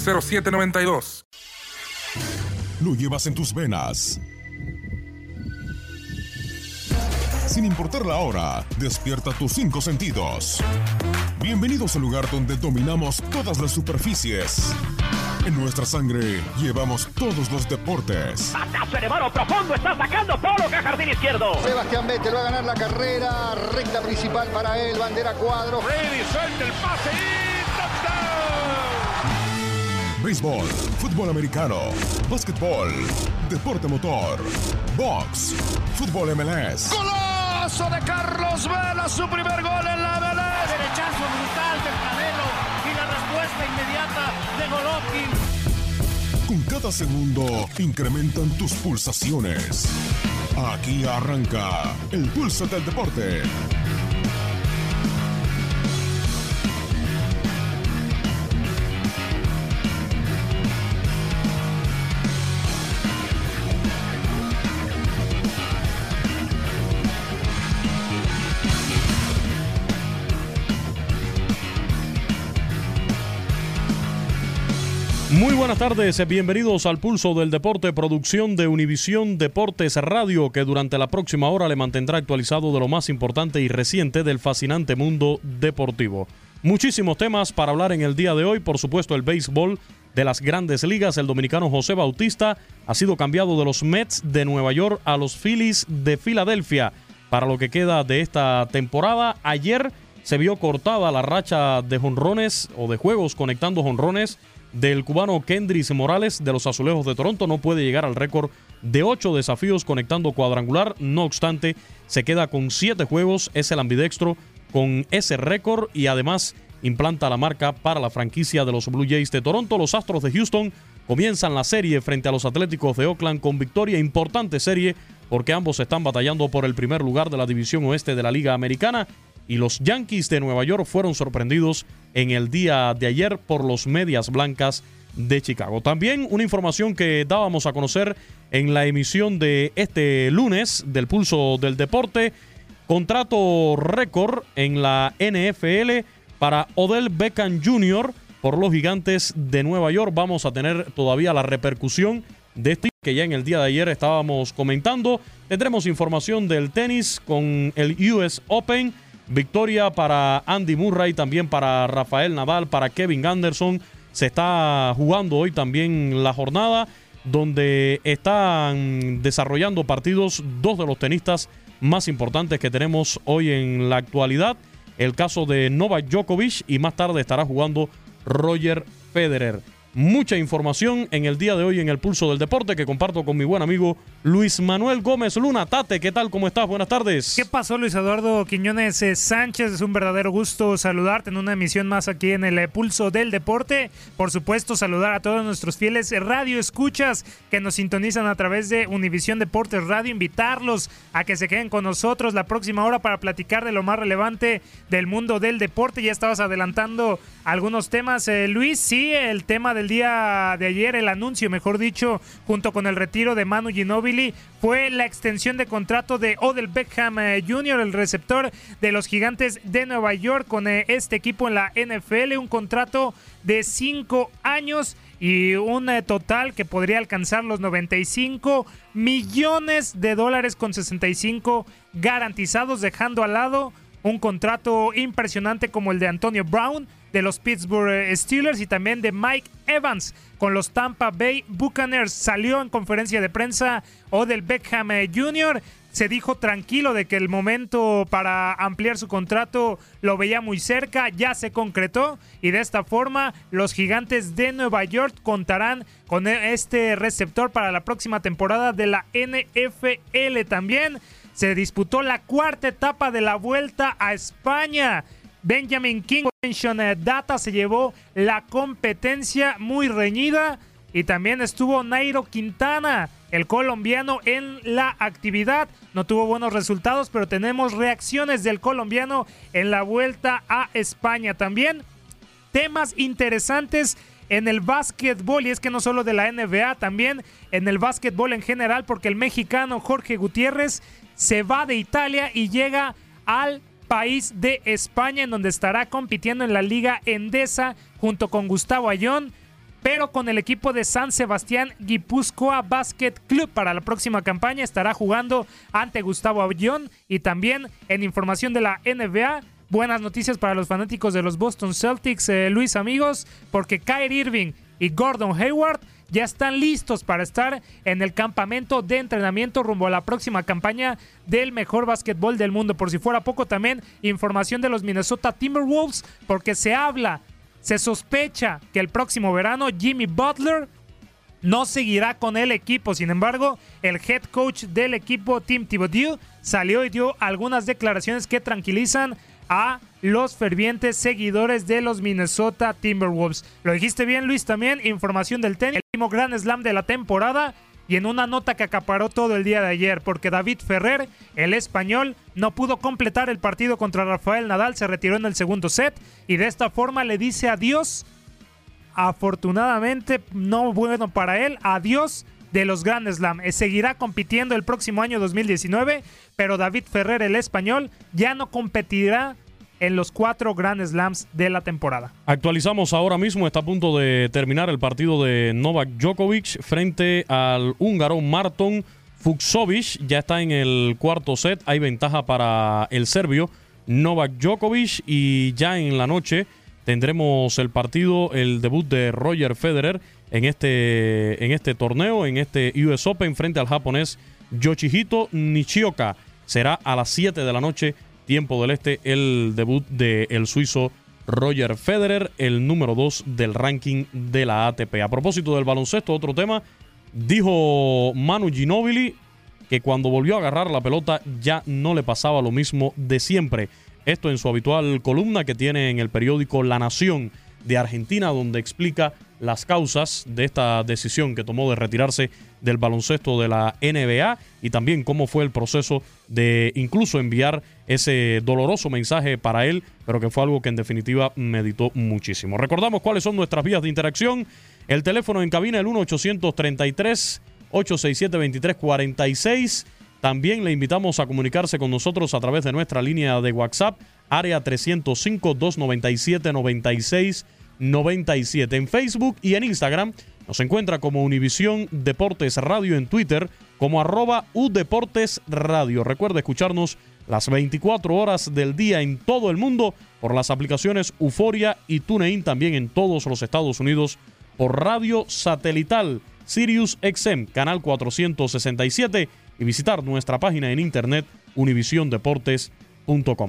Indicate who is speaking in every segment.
Speaker 1: 833-699-0792.
Speaker 2: Lo llevas en tus venas. Sin importar la hora, despierta tus cinco sentidos. Bienvenidos al lugar donde dominamos todas las superficies. En nuestra sangre llevamos todos los deportes.
Speaker 3: Batazo elevado profundo, está sacando Polo que jardín izquierdo.
Speaker 4: Sebastián Vettel va a ganar la carrera, recta principal para él, bandera cuadro.
Speaker 5: Brady suelta el pase y.
Speaker 2: Béisbol, fútbol americano, básquetbol, deporte motor, box, fútbol MLS.
Speaker 5: Golazo de Carlos Vela, su primer gol en la MLS.
Speaker 3: Derechazo brutal del Canelo y la respuesta inmediata de Golovkin.
Speaker 2: Con cada segundo incrementan tus pulsaciones. Aquí arranca el pulso del deporte.
Speaker 6: Buenas tardes, bienvenidos al Pulso del Deporte, producción de Univisión Deportes Radio, que durante la próxima hora le mantendrá actualizado de lo más importante y reciente del fascinante mundo deportivo. Muchísimos temas para hablar en el día de hoy, por supuesto el béisbol de las grandes ligas, el dominicano José Bautista ha sido cambiado de los Mets de Nueva York a los Phillies de Filadelfia para lo que queda de esta temporada. Ayer se vio cortada la racha de jonrones o de juegos conectando jonrones del cubano Kendris Morales de los Azulejos de Toronto. No puede llegar al récord de ocho desafíos conectando cuadrangular. No obstante, se queda con siete juegos. Es el ambidextro con ese récord y además implanta la marca para la franquicia de los Blue Jays de Toronto. Los Astros de Houston comienzan la serie frente a los Atléticos de Oakland con victoria. Importante serie porque ambos están batallando por el primer lugar de la división oeste de la Liga Americana y los Yankees de Nueva York fueron sorprendidos en el día de ayer por los Medias Blancas de Chicago. También una información que dábamos a conocer en la emisión de este lunes del Pulso del Deporte. Contrato récord en la NFL para Odell Beckham Jr. por los gigantes de Nueva York. Vamos a tener todavía la repercusión de este que ya en el día de ayer estábamos comentando. Tendremos información del tenis con el US Open. Victoria para Andy Murray, también para Rafael Nadal, para Kevin Anderson. Se está jugando hoy también la jornada donde están desarrollando partidos dos de los tenistas más importantes que tenemos hoy en la actualidad. El caso de Novak Djokovic y más tarde estará jugando Roger Federer. Mucha información en el día de hoy en el Pulso del Deporte que comparto con mi buen amigo Luis Manuel Gómez Luna. Tate, ¿qué tal? ¿Cómo estás? Buenas tardes.
Speaker 7: ¿Qué pasó, Luis Eduardo Quiñones eh, Sánchez? Es un verdadero gusto saludarte en una emisión más aquí en el Pulso del Deporte. Por supuesto, saludar a todos nuestros fieles radio escuchas que nos sintonizan a través de Univisión Deportes Radio. Invitarlos a que se queden con nosotros la próxima hora para platicar de lo más relevante del mundo del deporte. Ya estabas adelantando algunos temas, eh, Luis. Sí, el tema del día de ayer, el anuncio, mejor dicho, junto con el retiro de Manu Ginobili, fue la extensión de contrato de Odell Beckham eh, Jr., el receptor de los Gigantes de Nueva York, con eh, este equipo en la NFL. Un contrato de cinco años y un total que podría alcanzar los 95 millones de dólares con 65 garantizados, dejando al lado un contrato impresionante como el de Antonio Brown de los Pittsburgh eh, Steelers y también de Mike Evans con los Tampa Bay Buccaneers. Salió en conferencia de prensa Odell Beckham eh, Jr. Se dijo tranquilo de que el momento para ampliar su contrato lo veía muy cerca, ya se concretó y de esta forma los gigantes de Nueva York contarán con e-, este receptor para la próxima temporada de la NFL también. Se disputó la cuarta etapa de la vuelta a España. Benjamin King Data se llevó la competencia muy reñida y también estuvo Nairo Quintana, el colombiano en la actividad. No tuvo buenos resultados, pero tenemos reacciones del colombiano en la vuelta a España también. Temas interesantes en el básquetbol, y es que no solo de la NBA, también en el básquetbol en general, porque el mexicano Jorge Gutiérrez se va de Italia y llega al país de España, en donde estará compitiendo en la Liga Endesa junto con Gustavo Ayón, pero con el equipo de San Sebastián Guipúzcoa Basket Club para la próxima campaña estará jugando ante Gustavo Ayón y también en información de la NBA. Buenas noticias para los fanáticos de los Boston Celtics, eh, Luis amigos, porque Kyrie Irving y Gordon Hayward ya están listos para estar en el campamento de entrenamiento rumbo a la próxima campaña del mejor básquetbol del mundo. Por si fuera poco, también información de los Minnesota Timberwolves, porque se habla, se sospecha que el próximo verano Jimmy Butler no seguirá con el equipo. Sin embargo, el head coach del equipo, Tim Thibodeau, salió y dio algunas declaraciones que tranquilizan a los fervientes seguidores de los Minnesota Timberwolves. Lo dijiste bien, Luis, también información del tenis, el último Grand Slam de la temporada y en una nota que acaparó todo el día de ayer, porque David Ferrer, el español, no pudo completar el partido contra Rafael Nadal, se retiró en el segundo set y de esta forma le dice adiós, afortunadamente, no bueno para él, adiós de los Grand Slam. Eh, seguirá compitiendo el próximo año 2019, pero David Ferrer, el español, ya no competirá en los cuatro Grand Slams de la temporada.
Speaker 6: Actualizamos ahora mismo, está a punto de terminar el partido de Novak Djokovic frente al húngaro Marton Fuxovic. Ya está en el cuarto set, hay ventaja para el serbio Novak Djokovic y ya en la noche tendremos el partido, el debut de Roger Federer en este, en este torneo, en este US Open frente al japonés Yoshihito Nishioka. Será a las 7 de la noche, tiempo del este, el debut del suizo Roger Federer, el número 2 del ranking de la ATP. A propósito del baloncesto, otro tema, dijo Manu Ginobili que cuando volvió a agarrar la pelota ya no le pasaba lo mismo de siempre. Esto en su habitual columna que tiene en el periódico La Nación de Argentina, donde explica las causas de esta decisión que tomó de retirarse del baloncesto de la NBA y también cómo fue el proceso de incluso enviar ese doloroso mensaje para él, pero que fue algo que en definitiva meditó muchísimo. Recordamos cuáles son nuestras vías de interacción. El teléfono en cabina el 1-833 867 2346 también le invitamos a comunicarse con nosotros a través de nuestra línea de WhatsApp, área 305-297-9697. En Facebook y en Instagram nos encuentra como Univisión Deportes Radio en Twitter, como arroba Udeportes Radio. Recuerde escucharnos las 24 horas del día en todo el mundo por las aplicaciones Euforia y TuneIn, también en todos los Estados Unidos por radio satelital Sirius XM, canal 467 y visitar nuestra página en internet univisiondeportes.com.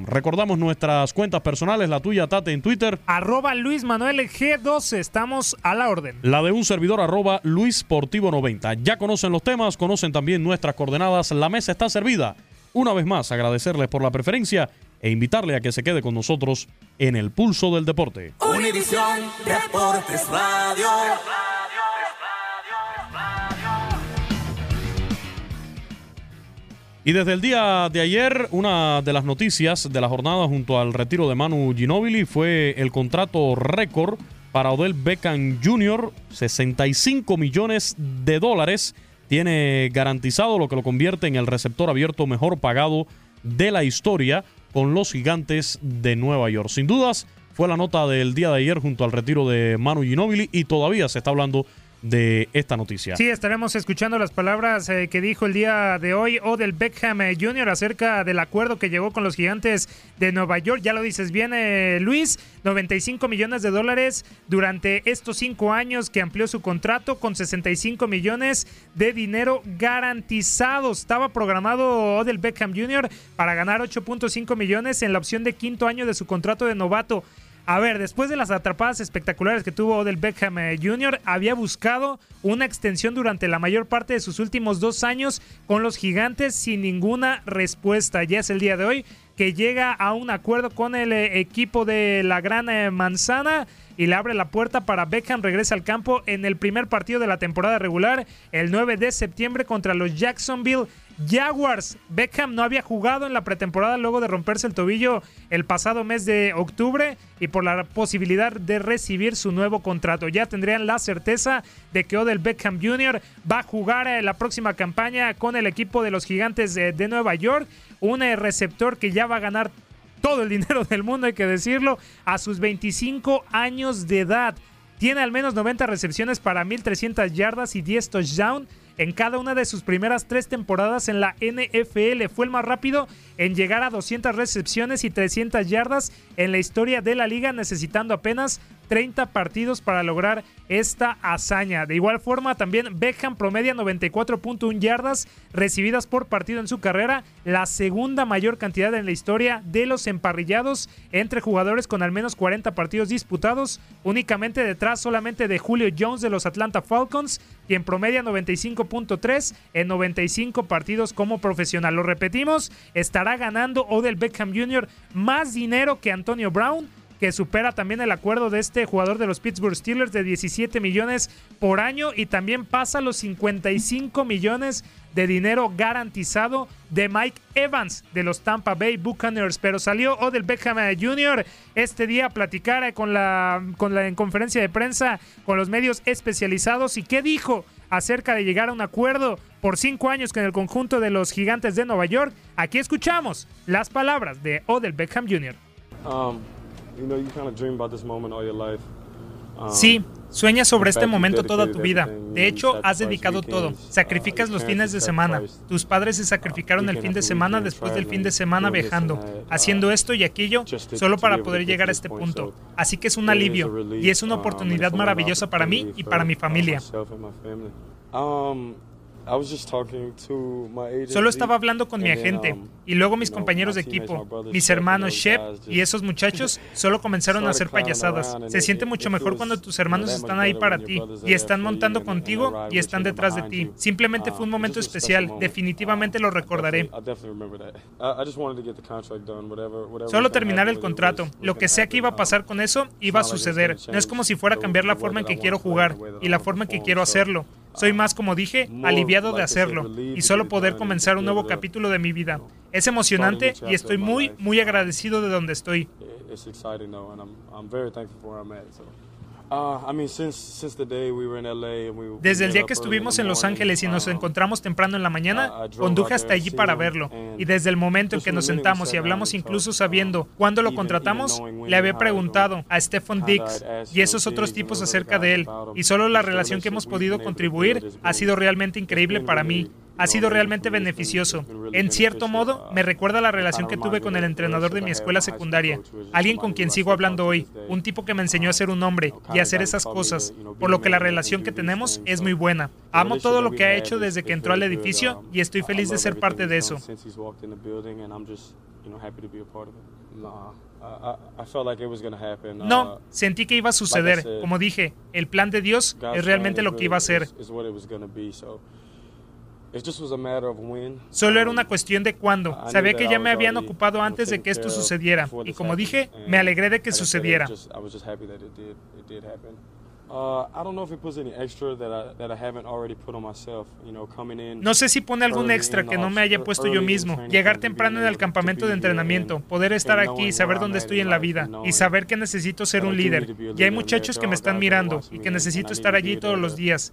Speaker 6: Recordamos nuestras cuentas personales, la tuya, Tate, en Twitter.
Speaker 7: Arroba Luis Manuel G12, estamos a la orden.
Speaker 6: La de un servidor, arroba Luis Sportivo 90. Ya conocen los temas, conocen también nuestras coordenadas. La mesa está servida. Una vez más, agradecerles por la preferencia e invitarle a que se quede con nosotros en el pulso del deporte.
Speaker 8: Univisión Deportes Radio.
Speaker 6: Y desde el día de ayer, una de las noticias de la jornada junto al retiro de Manu Ginóbili fue el contrato récord para Odell Beckham Jr., 65 millones de dólares. Tiene garantizado lo que lo convierte en el receptor abierto mejor pagado de la historia con los gigantes de Nueva York. Sin dudas, fue la nota del día de ayer junto al retiro de Manu Ginóbili y todavía se está hablando esta noticia.
Speaker 7: Sí, estaremos escuchando las palabras eh, que dijo el día de hoy Odell Beckham eh, Jr. acerca del acuerdo que llegó con los gigantes de Nueva York. Ya lo dices bien, eh, Luis, 95 millones de dólares durante estos cinco años que amplió su contrato con 65 millones de dinero garantizado. Estaba programado Odell Beckham Jr. para ganar 8.5 millones en la opción de quinto año de su contrato de novato. A ver, después de las atrapadas espectaculares que tuvo Odell Beckham eh, Jr., había buscado una extensión durante la mayor parte de sus últimos dos años con los gigantes sin ninguna respuesta. Ya es el día de hoy que llega a un acuerdo con el eh, equipo de la Gran eh, Manzana y le abre la puerta para Beckham regrese al campo en el primer partido de la temporada regular el 9 de septiembre contra los Jacksonville Jaguars. Beckham no había jugado en la pretemporada luego de romperse el tobillo el pasado mes de octubre y por la posibilidad de recibir su nuevo contrato. Ya tendrían la certeza de que Odell Beckham Jr. va a jugar en la próxima campaña con el equipo de los Gigantes de, de Nueva York. Un eh, receptor que ya va a ganar todo el dinero del mundo, hay que decirlo, a sus 25 años de edad. Tiene al menos 90 recepciones para 1.300 yardas y 10 touchdowns en cada una de sus primeras tres temporadas en la NFL. Fue el más rápido en llegar a 200 recepciones y 300 yardas en la historia de la liga, necesitando apenas 30 partidos para lograr esta hazaña. De igual forma, también Beckham promedia 94.1 yardas recibidas por partido en su carrera, la segunda mayor cantidad en la historia de los emparrillados entre jugadores con al menos 40 partidos disputados, únicamente detrás solamente de Julio Jones de los Atlanta Falcons, quien promedia 95.3 en 95 partidos como profesional. Lo repetimos, estará ganando Odell Beckham Jr. más dinero que Antonio Brown que supera también el acuerdo de este jugador de los Pittsburgh Steelers de 17 millones por año y también pasa los 55 millones de dinero garantizado de Mike Evans de los Tampa Bay Buccaneers. Pero salió Odell Beckham Jr. este día a platicar con la, con la en conferencia de prensa con los medios especializados. ¿Y qué dijo acerca de llegar a un acuerdo por cinco años con el conjunto de los gigantes de Nueva York? Aquí escuchamos las palabras de Odell Beckham Jr. Sí, sueñas sobre este momento toda tu vida. De hecho, has dedicado todo. Sacrificas los fines de semana. Tus padres se sacrificaron el fin de semana después del fin de semana viajando, haciendo esto y aquello solo para poder llegar a este punto. Así que es un alivio y es una oportunidad maravillosa para mí y para mi familia. Solo estaba hablando con mi agente um, y luego mis compañeros de equipo, mis hermanos Shep y esos muchachos solo comenzaron a hacer payasadas. Se siente mucho mejor cuando tus hermanos están ahí para ti y están montando contigo y están detrás de ti. Simplemente fue un uh, momento especial, definitivamente lo recordaré. Solo terminar el contrato. Lo que sea que iba a pasar con eso iba a suceder. No es como si fuera a cambiar la forma en que quiero jugar y la forma en que quiero hacerlo. Soy más, como dije, aliviado de hacerlo y solo poder comenzar un nuevo capítulo de mi vida. Es emocionante y estoy muy, muy agradecido de donde estoy. Desde el día que estuvimos en Los Ángeles y nos um, encontramos temprano en la mañana, conduje hasta allí para verlo. Y desde el momento en que nos sentamos y hablamos incluso sabiendo cuándo lo contratamos, le había preguntado a Stephen Dix y esos otros tipos acerca de él. Y solo la relación que hemos podido contribuir ha sido realmente increíble para mí ha sido realmente beneficioso. En cierto modo, me recuerda la relación que tuve con el entrenador de mi escuela secundaria, alguien con quien sigo hablando hoy, un tipo que me enseñó a ser un hombre y a hacer esas cosas, por lo que la relación que tenemos es muy buena. Amo todo lo que ha hecho desde que entró al edificio y estoy feliz de ser parte de eso.
Speaker 9: No, sentí que iba a suceder. Como dije, el plan de Dios es realmente lo que iba a ser. Solo era una cuestión de cuándo. Sabía que ya me habían ocupado antes de que esto sucediera. Y como dije, me alegré de que sucediera. No sé si pone algún extra que no me haya puesto yo mismo. Llegar temprano en el campamento de entrenamiento, poder estar aquí, saber dónde estoy en la vida y saber que necesito ser un líder. Y hay muchachos que me están mirando y que necesito estar allí todos los días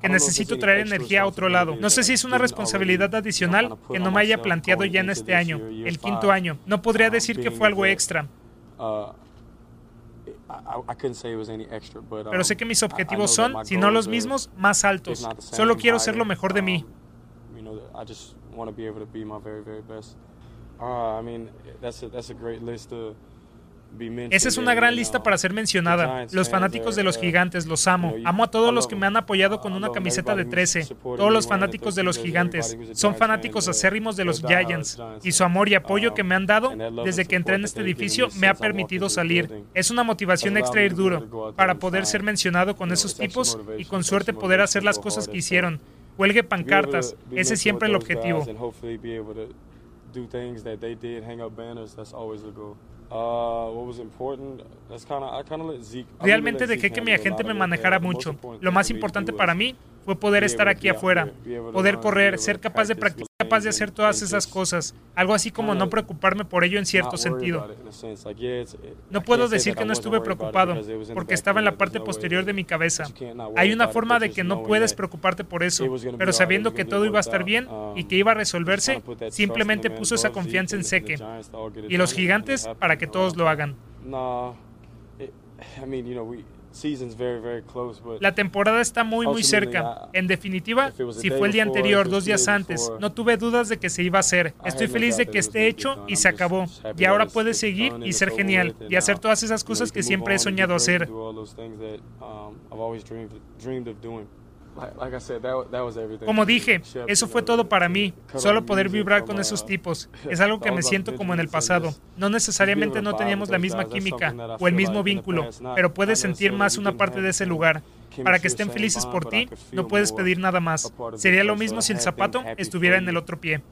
Speaker 9: que necesito traer energía a otro lado. No sé si es una responsabilidad adicional que no me haya planteado ya en este año, el quinto año. No podría decir que fue algo extra. Pero sé que mis objetivos son, si no los mismos, más altos. Solo quiero ser lo mejor de mí. Esa es una gran lista para ser mencionada. Los fanáticos de los gigantes, los amo. Amo a todos los que me han apoyado con una camiseta de 13. Todos los fanáticos de los gigantes. Son fanáticos acérrimos de los Giants. Y su amor y apoyo que me han dado desde que entré en este edificio me ha permitido salir. Es una motivación extra ir duro para poder ser mencionado con esos tipos y con suerte poder hacer las cosas que hicieron. Huelgue pancartas. Ese es siempre el objetivo. Realmente dejé que mi agente me manejara mucho. Lo más importante para mí fue poder estar aquí afuera, poder correr, ser capaz de practicar, capaz de hacer todas esas cosas. Algo así como no preocuparme por ello en cierto sentido. No puedo decir que no estuve preocupado, porque estaba en la parte posterior de mi cabeza. Hay una forma de que no puedes preocuparte por eso, pero sabiendo que todo iba a estar bien y que iba a resolverse, simplemente puso esa confianza en Seque. Y los gigantes para que todos lo hagan. La temporada está muy muy cerca. En definitiva, si fue el día anterior, dos días antes, no tuve dudas de que se iba a hacer. Estoy feliz de que esté hecho y se acabó. Y ahora puede seguir y ser genial y hacer todas esas cosas que siempre he soñado hacer. Como dije, eso fue todo para mí. Solo poder vibrar con esos tipos. Es algo que me siento como en el pasado. No necesariamente no teníamos la misma química o el mismo vínculo, pero puedes sentir más una parte de ese lugar. Para que estén felices por ti, no puedes pedir nada más. Sería lo mismo si el zapato estuviera en el otro pie.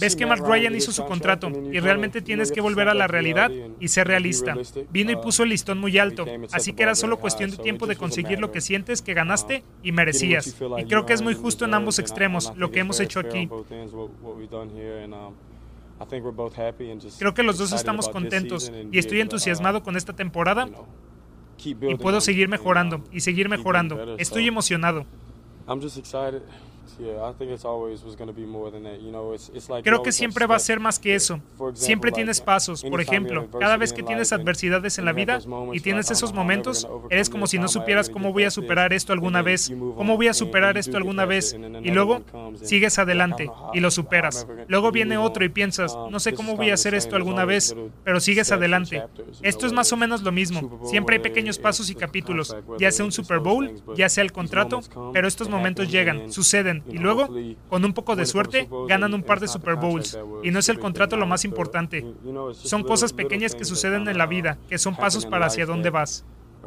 Speaker 9: Ves que Mark Ryan hizo su contrato y realmente tienes que volver a la realidad y ser realista. Vino y uh, puso el listón muy alto, así que era solo cuestión de tiempo de conseguir lo que sientes que ganaste y merecías. Y creo que es muy justo en ambos extremos lo que hemos hecho aquí. Creo que los dos estamos contentos y estoy entusiasmado con esta temporada y puedo seguir mejorando y seguir mejorando. Estoy emocionado. Creo que siempre va a ser más que eso. Siempre tienes pasos. Por ejemplo, cada vez que tienes adversidades en la vida y tienes esos momentos, eres como si no supieras cómo voy a superar esto alguna vez, cómo voy a superar esto alguna vez, y luego sigues adelante y lo superas. Luego viene otro y piensas, no sé cómo voy a hacer esto alguna vez, pero sigues adelante. Esto es más o menos lo mismo. Siempre hay pequeños pasos y capítulos, ya sea un Super Bowl, ya sea el contrato, pero estos momentos llegan, suceden y luego, con un poco de suerte, ganan un par de Super Bowls. Y no es el contrato lo más importante. Son cosas pequeñas que suceden en la vida, que son pasos para hacia dónde vas.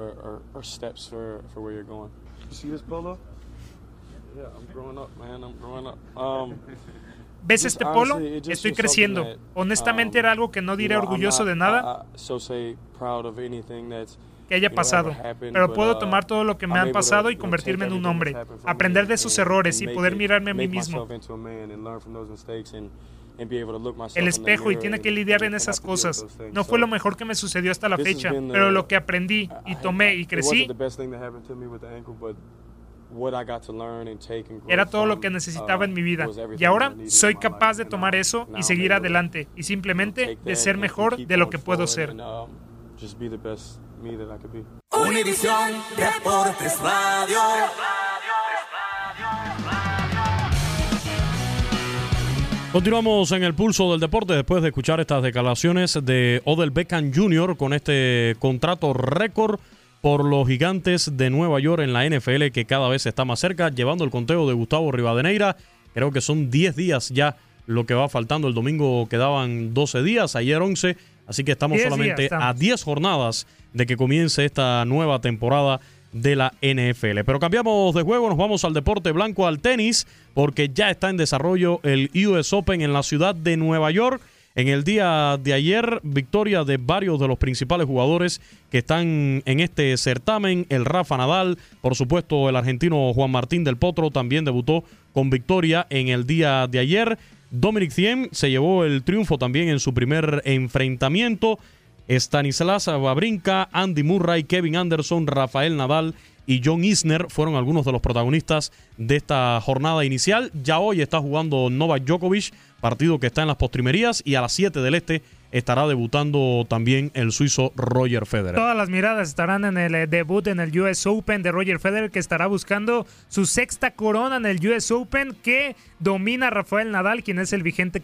Speaker 9: ¿Ves este polo? Estoy creciendo. Honestamente era algo que no diré orgulloso de nada que haya pasado, pero puedo uh, tomar todo lo que me han pasado y convertirme en un hombre, aprender de esos errores y poder mirarme a mí mismo. El espejo y tiene que lidiar en esas cosas. No fue lo mejor que me sucedió hasta la fecha, pero lo que aprendí y tomé y crecí era todo lo que necesitaba en mi vida. Y ahora soy capaz de tomar eso y seguir adelante y simplemente de ser mejor de lo que puedo ser.
Speaker 8: Univisión Deportes Radio.
Speaker 6: Continuamos en el pulso del deporte después de escuchar estas declaraciones de Odell Beckham Jr. con este contrato récord por los gigantes de Nueva York en la NFL que cada vez está más cerca, llevando el conteo de Gustavo Rivadeneira. Creo que son 10 días ya lo que va faltando. El domingo quedaban 12 días, ayer 11, así que estamos solamente a 10 jornadas de que comience esta nueva temporada de la NFL. Pero cambiamos de juego, nos vamos al deporte blanco, al tenis, porque ya está en desarrollo el US Open en la ciudad de Nueva York. En el día de ayer, victoria de varios de los principales jugadores que están en este certamen. El Rafa Nadal, por supuesto, el argentino Juan Martín del Potro también debutó con victoria en el día de ayer. Dominic Thiem se llevó el triunfo también en su primer enfrentamiento. Stanislas Wawrinka, Andy Murray, Kevin Anderson, Rafael Nadal y John Isner fueron algunos de los protagonistas de esta jornada inicial. Ya hoy está jugando Novak Djokovic, partido que está en las postrimerías, y a las 7 del este estará debutando también el suizo Roger Federer.
Speaker 7: Todas las miradas estarán en el eh, debut en el US Open de Roger Federer, que estará buscando su sexta corona en el US Open, que domina Rafael Nadal, quien es el vigente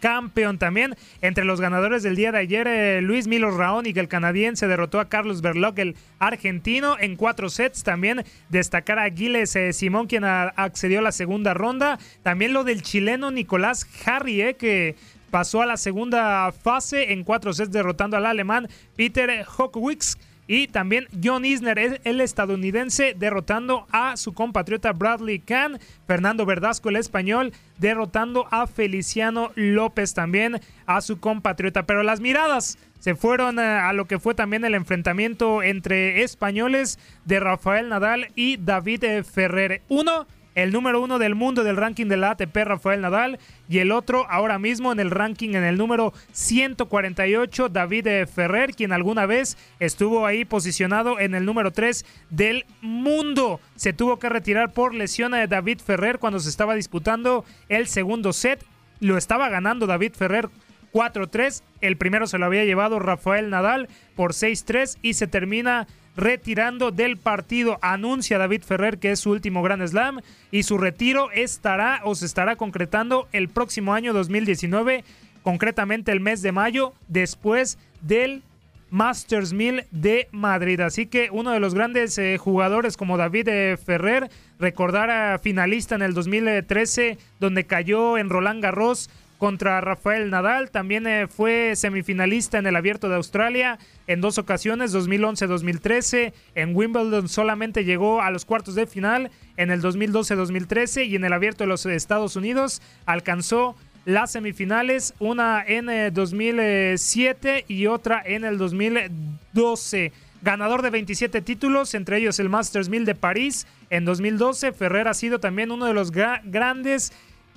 Speaker 7: campeón también. Entre los ganadores del día de ayer, eh, Luis Milos Raonic, el canadiense, derrotó a Carlos Berloc, el argentino, en cuatro sets. También destacar a Giles eh, Simón, quien accedió a la segunda ronda. También lo del chileno Nicolás Harry, que pasó a la segunda fase en cuatro sets derrotando al alemán Peter Hockwitz y también John Isner, el estadounidense, derrotando a su compatriota Bradley Kahn. Fernando Verdasco, el español, derrotando a Feliciano López también, a su compatriota. Pero las miradas se fueron eh, a lo que fue también el enfrentamiento entre españoles de Rafael Nadal y David Ferrer. Uno el número uno del mundo del ranking de la ATP, Rafael Nadal, y el otro ahora mismo en el ranking en el número 148, David Ferrer, quien alguna vez estuvo ahí posicionado en el número 3 del mundo. Se tuvo que retirar por lesión de David Ferrer cuando se estaba disputando el segundo set. Lo estaba ganando David Ferrer 4-3. El primero se lo había llevado Rafael Nadal por 6-3 y se termina retirando del partido. Anuncia David Ferrer que es su último Grand Slam y su retiro estará o se estará concretando el próximo año 2019, concretamente el mes de mayo, después del Masters 1000 de Madrid. Así que uno de los grandes eh, jugadores como David eh, Ferrer, recordar a finalista en el 2013 donde cayó en Roland Garros contra Rafael Nadal. También eh, fue semifinalista en el Abierto de Australia en dos ocasiones, 2011-2013. En Wimbledon solamente llegó a los cuartos de final en el 2012-2013 y en el Abierto de los Estados Unidos alcanzó las semifinales, una en 2007 eh, y otra en el 2012. Ganador de 27 títulos, entre ellos el Masters 1000 de París en 2012. Ferrer ha sido también uno de los grandes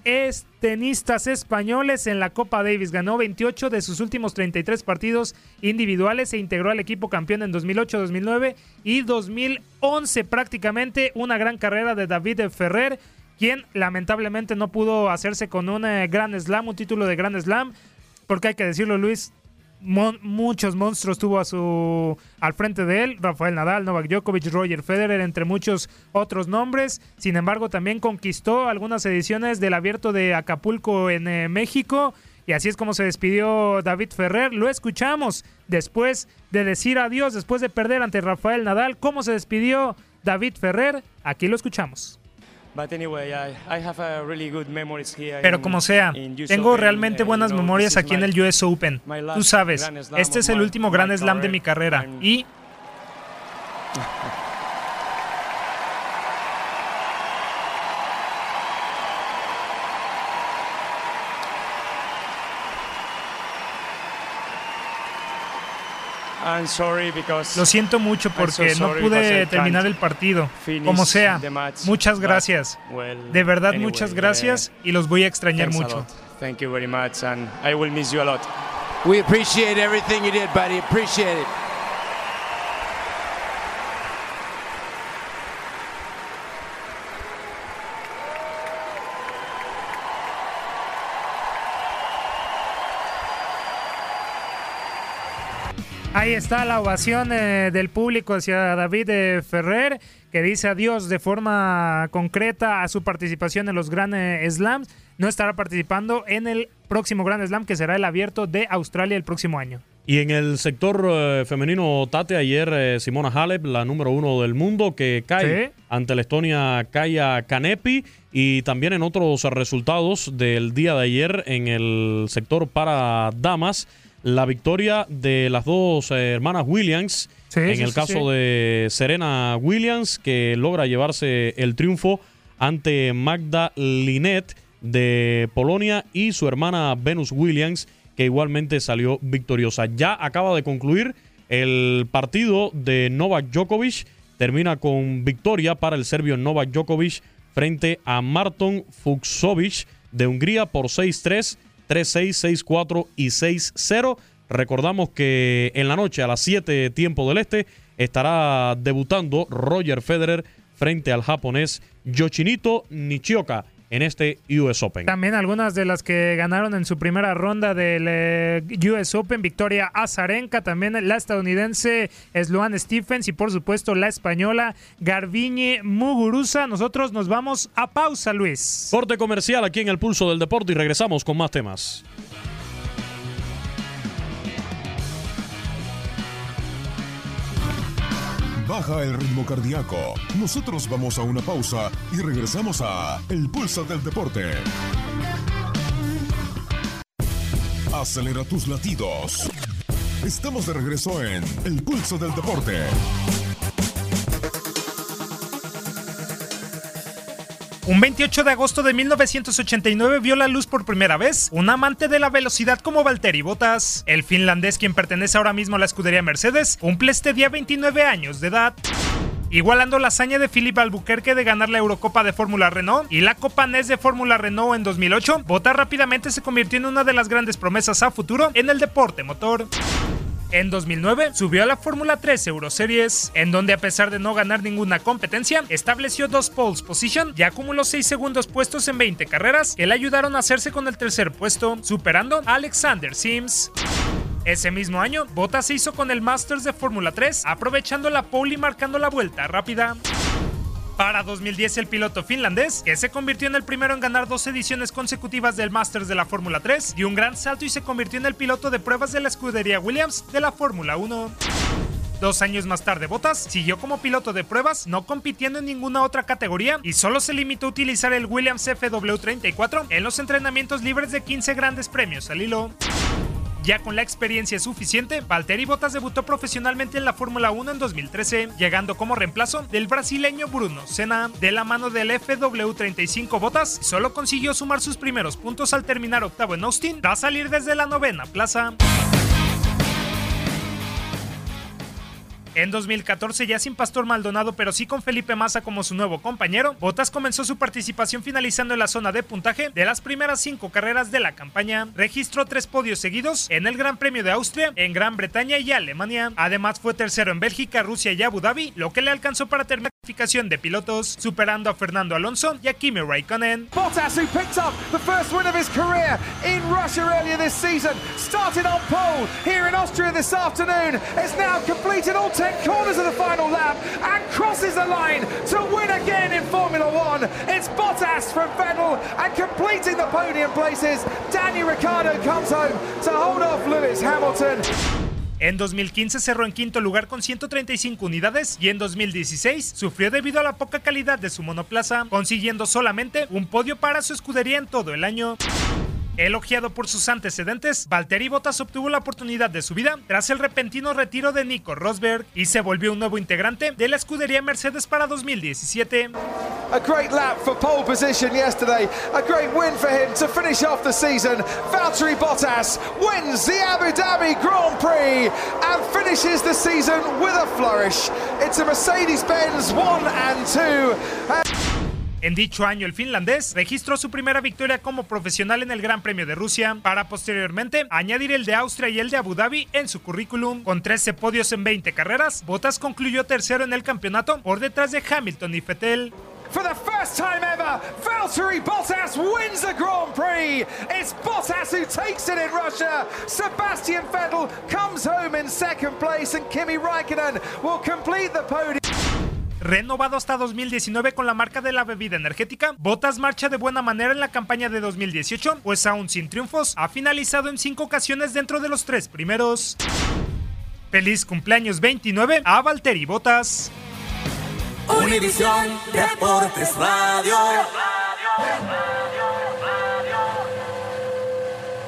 Speaker 7: es tenistas españoles en la Copa Davis. Ganó 28 de sus últimos 33 partidos individuales. Se integró al equipo campeón en 2008, 2009 y 2011 prácticamente. Una gran carrera de David Ferrer, quien lamentablemente no pudo hacerse con un eh, Gran Slam, un título de Gran Slam. Porque hay que decirlo, Luis, muchos monstruos tuvo a su al frente de él, Rafael Nadal, Novak Djokovic, Roger Federer, entre muchos otros nombres. Sin embargo, también conquistó algunas ediciones del Abierto de Acapulco en eh, México. Y así es como se despidió David Ferrer. Lo escuchamos después de decir adiós, después de perder ante Rafael Nadal. ¿Cómo se despidió David Ferrer? Aquí lo escuchamos. Pero como sea, tengo realmente buenas memorias aquí en el US Open. Tú sabes, este es el último Grand Slam de mi carrera y Lo siento mucho porque no pude terminar el partido. Como sea, muchas gracias. De verdad, muchas gracias y los voy a extrañar mucho.
Speaker 10: Thank you very much and I will miss you a lot. We appreciate everything you did, buddy. Appreciate it.
Speaker 7: Ahí está la ovación eh, del público hacia David eh, Ferrer, que dice adiós de forma concreta a su participación en los Grand eh, Slams. No estará participando en el próximo Grand Slam, que será el abierto de Australia el próximo año.
Speaker 6: Y en el sector eh, femenino Tate, ayer eh, Simona Halep, la número uno del mundo, que cae ante la Estonia Kaya Kanepi. Y también en otros resultados del día de ayer en el sector para damas, la victoria de las dos eh, hermanas Williams. en el caso de Serena Williams, que logra llevarse el triunfo ante Magda Linet de Polonia y su hermana Venus Williams que igualmente salió victoriosa. Ya acaba de concluir el partido de Novak Djokovic. Termina con victoria para el serbio Novak Djokovic frente a Marton Fuxovic de Hungría por 6-3, 3-6, 6-4 y 6-0. Recordamos que en la noche a las 7 tiempo del este estará debutando Roger Federer frente al japonés Yoshinito Nishioka en este US Open.
Speaker 11: También algunas de las que ganaron en su primera ronda del eh, US Open, Victoria Azarenka, también la estadounidense Sloane Stephens y por supuesto la española Garbiñe Muguruza. Nosotros nos vamos a pausa, Luis.
Speaker 6: Corte comercial aquí en el Pulso del Deporte y regresamos con más temas.
Speaker 2: Baja el ritmo cardíaco. Nosotros vamos a una pausa y regresamos a El Pulso del Deporte. Acelera tus latidos. Estamos de regreso en El Pulso del Deporte.
Speaker 11: Un 28 de agosto de 1989 vio la luz por primera vez un amante de la velocidad como Valtteri Bottas. El finlandés, quien pertenece ahora mismo a la escudería Mercedes, cumple este día 29 años de edad. Igualando la hazaña de Philip Albuquerque de ganar la Eurocopa de Fórmula Renault y la Copa NES de Fórmula Renault en 2008, Bottas rápidamente se convirtió en una de las grandes promesas a futuro en el deporte motor. En 2009 subió a la Fórmula 3 Euroseries, en donde a pesar de no ganar ninguna competencia, estableció dos poles position y acumuló 6 segundos puestos en 20 carreras que le ayudaron a hacerse con el tercer puesto, superando a Alexander Sims. Ese mismo año, Bottas se hizo con el Masters de Fórmula 3, aprovechando la pole y marcando la vuelta rápida. Para 2010 el piloto finlandés, que se convirtió en el primero en ganar dos ediciones consecutivas del Masters de la Fórmula 3, dio un gran salto y se convirtió en el piloto de pruebas de la escudería Williams de la Fórmula 1. Dos años más tarde, Bottas siguió como piloto de pruebas, no compitiendo en ninguna otra categoría y solo se limitó a utilizar el Williams FW34 en los entrenamientos libres de 15 grandes premios al hilo. Ya con la experiencia suficiente, Valtteri Bottas debutó profesionalmente en la Fórmula 1 en 2013, llegando como reemplazo del brasileño Bruno Senna. De la mano del FW35 Bottas, solo consiguió sumar sus primeros puntos al terminar octavo en Austin, tras salir desde la novena plaza. En 2014, ya sin Pastor Maldonado, pero sí con Felipe Massa como su nuevo compañero, Bottas comenzó su participación finalizando en la zona de puntaje de las primeras cinco carreras de la campaña. Registró tres podios seguidos en el Gran Premio de Austria, en Gran Bretaña y Alemania. Además, fue tercero en Bélgica, Rusia y Abu Dhabi, lo que le alcanzó para terminar de pilotos, superando a Fernando Alonso y a Kimi Raikkonen.
Speaker 12: Bottas, who picked up the first win of his career in Russia earlier this season, started on pole here in Austria this afternoon, has now completed all 10 corners of the final lap and crosses the line to win again in Formula One. It's Bottas from Vettel and completing the podium places. Danny Ricciardo comes home to hold off Lewis Hamilton.
Speaker 11: En 2015 cerró en quinto lugar con 135 unidades y en 2016 sufrió debido a la poca calidad de su monoplaza, consiguiendo solamente un podio para su escudería en todo el año. Elogiado por sus antecedentes, Valtteri Bottas obtuvo la oportunidad de su vida tras el repentino retiro de Nico Rosberg y se volvió un nuevo integrante de la escudería Mercedes para 2017.
Speaker 12: A great lap for pole position yesterday. A great win for him to finish off the season. Valtteri Bottas wins the Abu Dhabi Grand Prix and finishes the season with a flourish. It's a Mercedes-Benz 1 and 2.
Speaker 11: En dicho año, el finlandés registró su primera victoria como profesional en el Gran Premio de Rusia, para posteriormente añadir el de Austria y el de Abu Dhabi en su currículum. Con 13 podios en 20 carreras, Bottas concluyó tercero en el campeonato por detrás de Hamilton y Vettel.
Speaker 12: For the first time ever, Valtteri Bottas wins the Grand Prix. It's Bottas who takes it in Russia. Sebastian Vettel comes home in second place, and Kimi Raikkonen will complete the podium.
Speaker 7: Renovado hasta 2019 con la marca de la bebida energética. Botas marcha de buena manera en la campaña de 2018, pues aún sin triunfos, ha finalizado en cinco ocasiones dentro de los tres primeros. Feliz cumpleaños 29 a Valtteri Botas.
Speaker 8: Univisión Deportes Radio.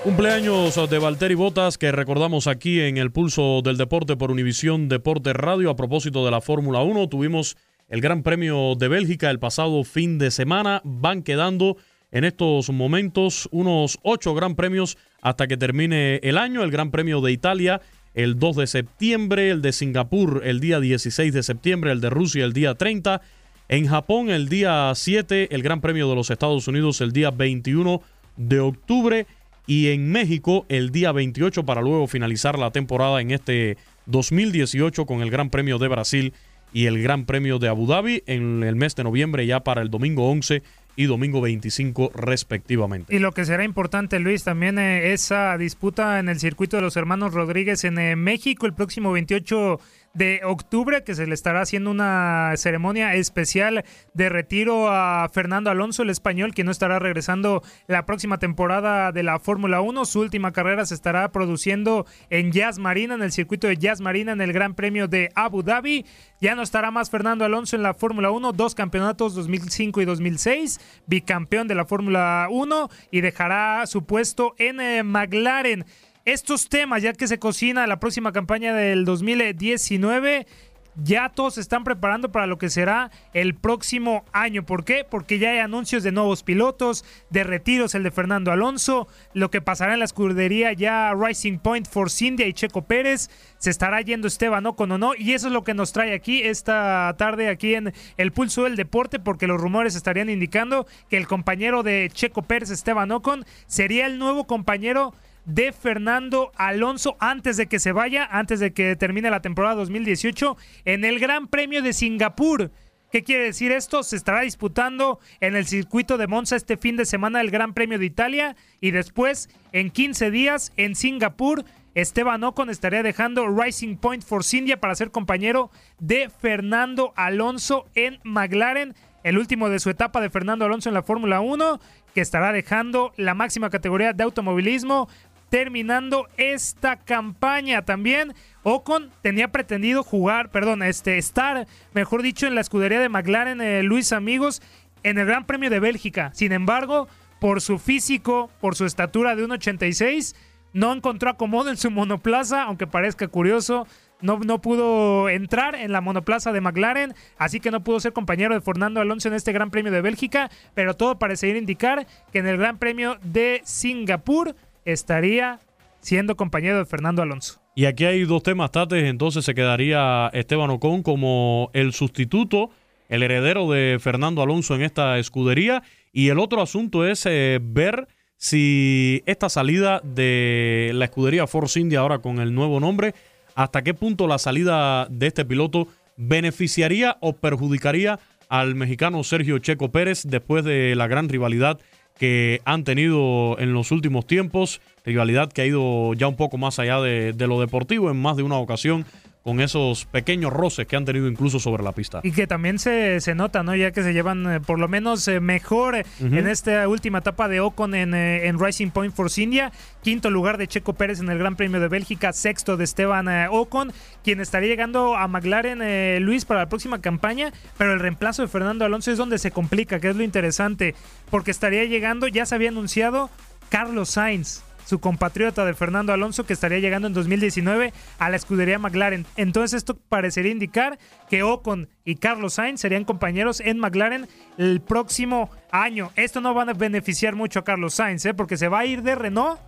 Speaker 6: Cumpleaños de Valtteri Botas que recordamos aquí en el pulso del deporte por Univisión Deportes Radio a propósito de la Fórmula 1. Tuvimos el Gran Premio de Bélgica el pasado fin de semana. Van quedando en estos momentos unos ocho Gran Premios hasta que termine el año. El Gran Premio de Italia el 2 de septiembre, el de Singapur el día 16 de septiembre, el de Rusia el día 30. En Japón el día 7, el Gran Premio de los Estados Unidos el día 21 de octubre y en México el día 28 para luego finalizar la temporada en este 2018 con el Gran Premio de Brasil y el Gran Premio de Abu Dhabi en el mes de noviembre ya para el domingo 11 y domingo 25 respectivamente.
Speaker 7: Y lo que será importante, Luis, también eh, esa disputa en el circuito de los hermanos Rodríguez en eh, México el próximo 28 de octubre, que se le estará haciendo una ceremonia especial de retiro a Fernando Alonso, el español, que no estará regresando la próxima temporada de la Fórmula 1. Su última carrera se estará produciendo en Jazz Marina, en el circuito de Jazz Marina, en el Gran Premio de Abu Dhabi. Ya no estará más Fernando Alonso en la Fórmula 1, dos campeonatos 2005 y 2006, bicampeón de la Fórmula 1 y dejará su puesto en eh, McLaren estos temas, ya que se cocina la próxima campaña del 2019, ya todos se están preparando para lo que será el próximo año. ¿Por qué? Porque ya hay anuncios de nuevos pilotos, de retiros, el de Fernando Alonso, lo que pasará en la escudería ya Rising Point, Force India y Checo Pérez, se estará yendo Esteban Ocon o no, y eso es lo que nos trae aquí esta tarde aquí en el pulso del deporte, porque los rumores estarían indicando que el compañero de Checo Pérez, Esteban Ocon, sería el nuevo compañero de Fernando Alonso antes de que se vaya, antes de que termine la temporada 2018 en el Gran Premio de Singapur. ¿Qué quiere decir esto? Se estará disputando en el circuito de Monza este fin de semana el Gran Premio de Italia y después en 15 días en Singapur Esteban Ocon estaría dejando Rising Point Force India para ser compañero de Fernando Alonso en McLaren, el último de su etapa de Fernando Alonso en la Fórmula 1, que estará dejando la máxima categoría de automovilismo terminando esta campaña. También Ocon tenía pretendido jugar, perdón, este, estar, mejor dicho, en la escudería de McLaren, eh, Luis Amigos, en el Gran Premio de Bélgica. Sin embargo, por su físico, por su estatura de 1,86, no encontró acomodo en su monoplaza, aunque parezca curioso. No, no, pudo entrar en la monoplaza de McLaren, así que no pudo ser compañero de Fernando Alonso en este Gran Premio de Bélgica, pero todo parecería indicar que en el Gran Premio de Singapur estaría siendo compañero de Fernando Alonso.
Speaker 6: Y aquí hay dos temas, Tates. Entonces se quedaría Esteban Ocon como el sustituto, el heredero de Fernando Alonso en esta escudería. Y el otro asunto es eh, ver si esta salida de la escudería Force India ahora con el nuevo nombre, hasta qué punto la salida de este piloto beneficiaría o perjudicaría al mexicano Sergio Checo Pérez después de la gran rivalidad que han tenido en los últimos tiempos, rivalidad que ha ido ya un poco más allá de, de lo deportivo en más de una ocasión con esos pequeños roces que han tenido incluso sobre la pista.
Speaker 7: Y que también se, se nota, ¿no? Ya que se llevan eh, por lo menos eh, mejor eh, en esta última etapa de Ocon en, en, Rising Point Force India. Quinto lugar de Checo Pérez en el Gran Premio de Bélgica. Sexto de Esteban Ocon, quien estaría llegando a McLaren Luis para la próxima campaña. Pero el reemplazo de Fernando Alonso es donde se complica, que es lo interesante. Porque estaría llegando, ya se había anunciado, Carlos Sainz su compatriota de Fernando Alonso, que estaría llegando en 2019 a la escudería McLaren. Entonces esto parecería indicar que Ocon y Carlos Sainz serían compañeros en McLaren el próximo año. Esto no va a beneficiar mucho a Carlos Sainz, ¿eh? porque se va a ir de Renault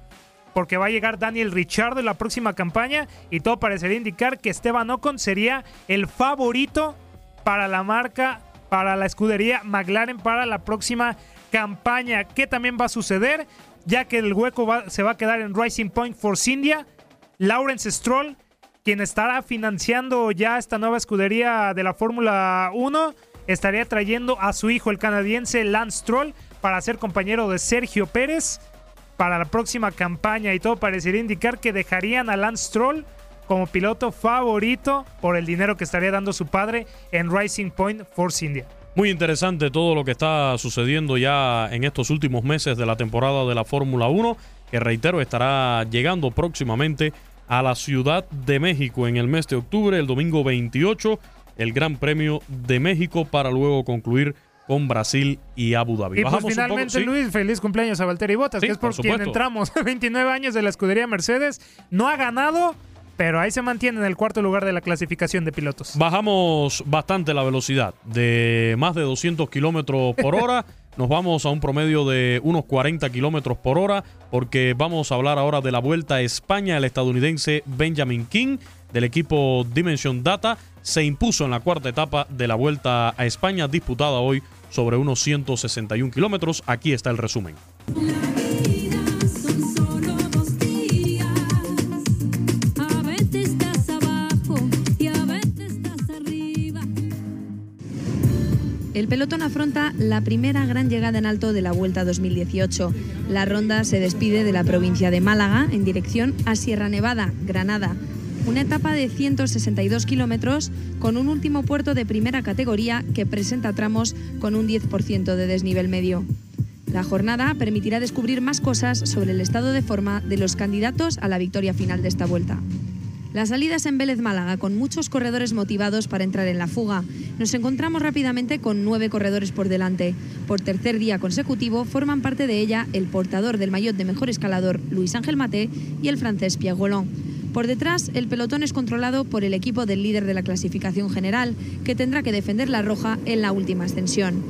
Speaker 7: porque va a llegar Daniel Ricciardo en la próxima campaña y todo parecería indicar que Esteban Ocon sería el favorito para la marca, para la escudería McLaren para la próxima campaña. ¿Qué también va a suceder? Ya que el hueco se va a quedar en Rising Point Force India. Lawrence Stroll, quien estará financiando ya esta nueva escudería de la Fórmula 1, estaría trayendo a su hijo, el canadiense Lance Stroll, para ser compañero de Sergio Pérez para la próxima campaña y todo parecería indicar que dejarían a Lance Stroll como piloto favorito por el dinero que estaría dando su padre en Rising Point Force India.
Speaker 6: Muy interesante todo lo que está sucediendo ya en estos últimos meses de la temporada de la Fórmula 1, que reitero estará llegando próximamente a la Ciudad de México en el mes de octubre, el domingo 28, el Gran Premio de México para luego concluir con Brasil y Abu Dhabi.
Speaker 7: Y pues finalmente, Luis, feliz cumpleaños a Valtteri Bottas, que es por, quien entramos. 29 años de la escudería Mercedes, no ha ganado, pero ahí se mantiene en el cuarto lugar de la clasificación de pilotos.
Speaker 6: Bajamos bastante la velocidad, de más de 200 kilómetros por hora. Nos vamos a un promedio de unos 40 kilómetros por hora, porque vamos a hablar ahora de la vuelta a España. El estadounidense Benjamin King del equipo Dimension Data se impuso en la cuarta etapa de la vuelta a España, disputada hoy sobre unos 161 kilómetros. Aquí está el resumen.
Speaker 13: El pelotón afronta la primera gran llegada en alto de la Vuelta 2018. La ronda se despide de la provincia de Málaga en dirección a Sierra Nevada, Granada. Una etapa de 162 kilómetros con un último puerto de primera categoría que presenta tramos con un 10% de desnivel medio. La jornada permitirá descubrir más cosas sobre el estado de forma de los candidatos a la victoria final de esta vuelta. Las salidas en Vélez Málaga con muchos corredores motivados para entrar en la fuga. Nos encontramos rápidamente con nueve corredores por delante. Por tercer día consecutivo forman parte de ella el portador del maillot de mejor escalador Luis Ángel Maté y el francés Pierre Golon. Por detrás, el pelotón es controlado por el equipo del líder de la clasificación general, que tendrá que defender la roja en la última ascensión.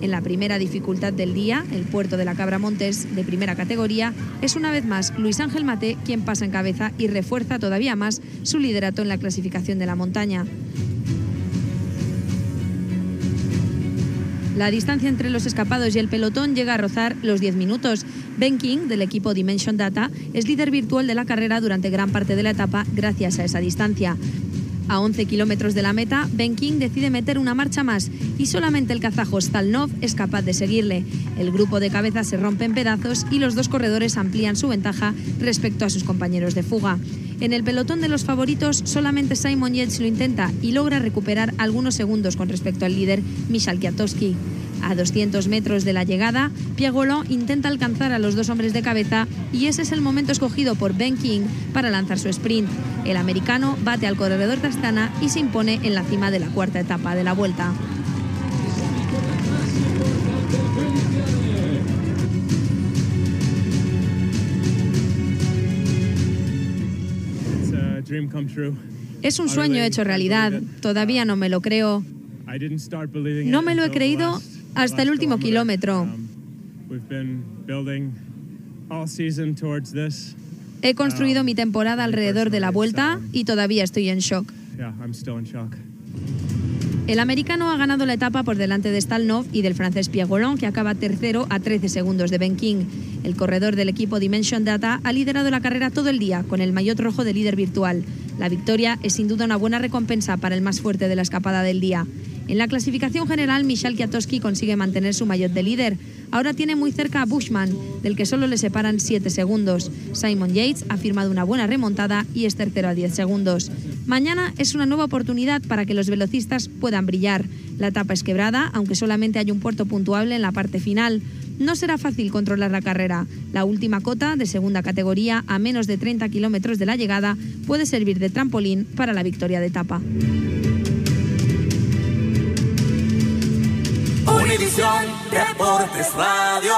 Speaker 13: En la primera dificultad del día, el puerto de la Cabra Montes, de primera categoría, es una vez más Luis Ángel Mate quien pasa en cabeza y refuerza todavía más su liderato en la clasificación de la montaña. La distancia entre los escapados y el pelotón llega a rozar los 10 minutos. Ben King, del equipo Dimension Data, es líder virtual de la carrera durante gran parte de la etapa gracias a esa distancia. A 11 kilómetros de la meta, Ben King decide meter una marcha más y solamente el kazajo Stalnov es capaz de seguirle. El grupo de cabeza se rompe en pedazos y los dos corredores amplían su ventaja respecto a sus compañeros de fuga. En el pelotón de los favoritos, solamente Simon Yates lo intenta y logra recuperar algunos segundos con respecto al líder Michal Kwiatkowski. A 200 metros de la llegada, Piagolo intenta alcanzar a los dos hombres de cabeza y ese es el momento escogido por Ben King para lanzar su sprint. El americano bate al corredor de Astana y se impone en la cima de la cuarta etapa de la vuelta. Es un sueño hecho realidad. Todavía no me lo creo. No me lo he creído hasta el último kilómetro. He construido mi temporada alrededor de la vuelta y todavía estoy en shock. El americano ha ganado la etapa por delante de Stalnov y del francés Pierre que acaba tercero a 13 segundos de Ben King. El corredor del equipo Dimension Data ha liderado la carrera todo el día con el maillot rojo de líder virtual. La victoria es sin duda una buena recompensa para el más fuerte de la escapada del día. En la clasificación general, Michal Kwiatkowski consigue mantener su maillot de líder. Ahora tiene muy cerca a Bushman, del que solo le separan 7 segundos. Simon Yates ha firmado una buena remontada y es tercero a 10 segundos. Mañana es una nueva oportunidad para que los velocistas puedan brillar. La etapa es quebrada, aunque solamente hay un puerto puntuable en la parte final. No será fácil controlar la carrera. La última cota, de segunda categoría, a menos de 30 kilómetros de la llegada, puede servir de trampolín para la victoria de etapa.
Speaker 8: Univisión Deportes Radio.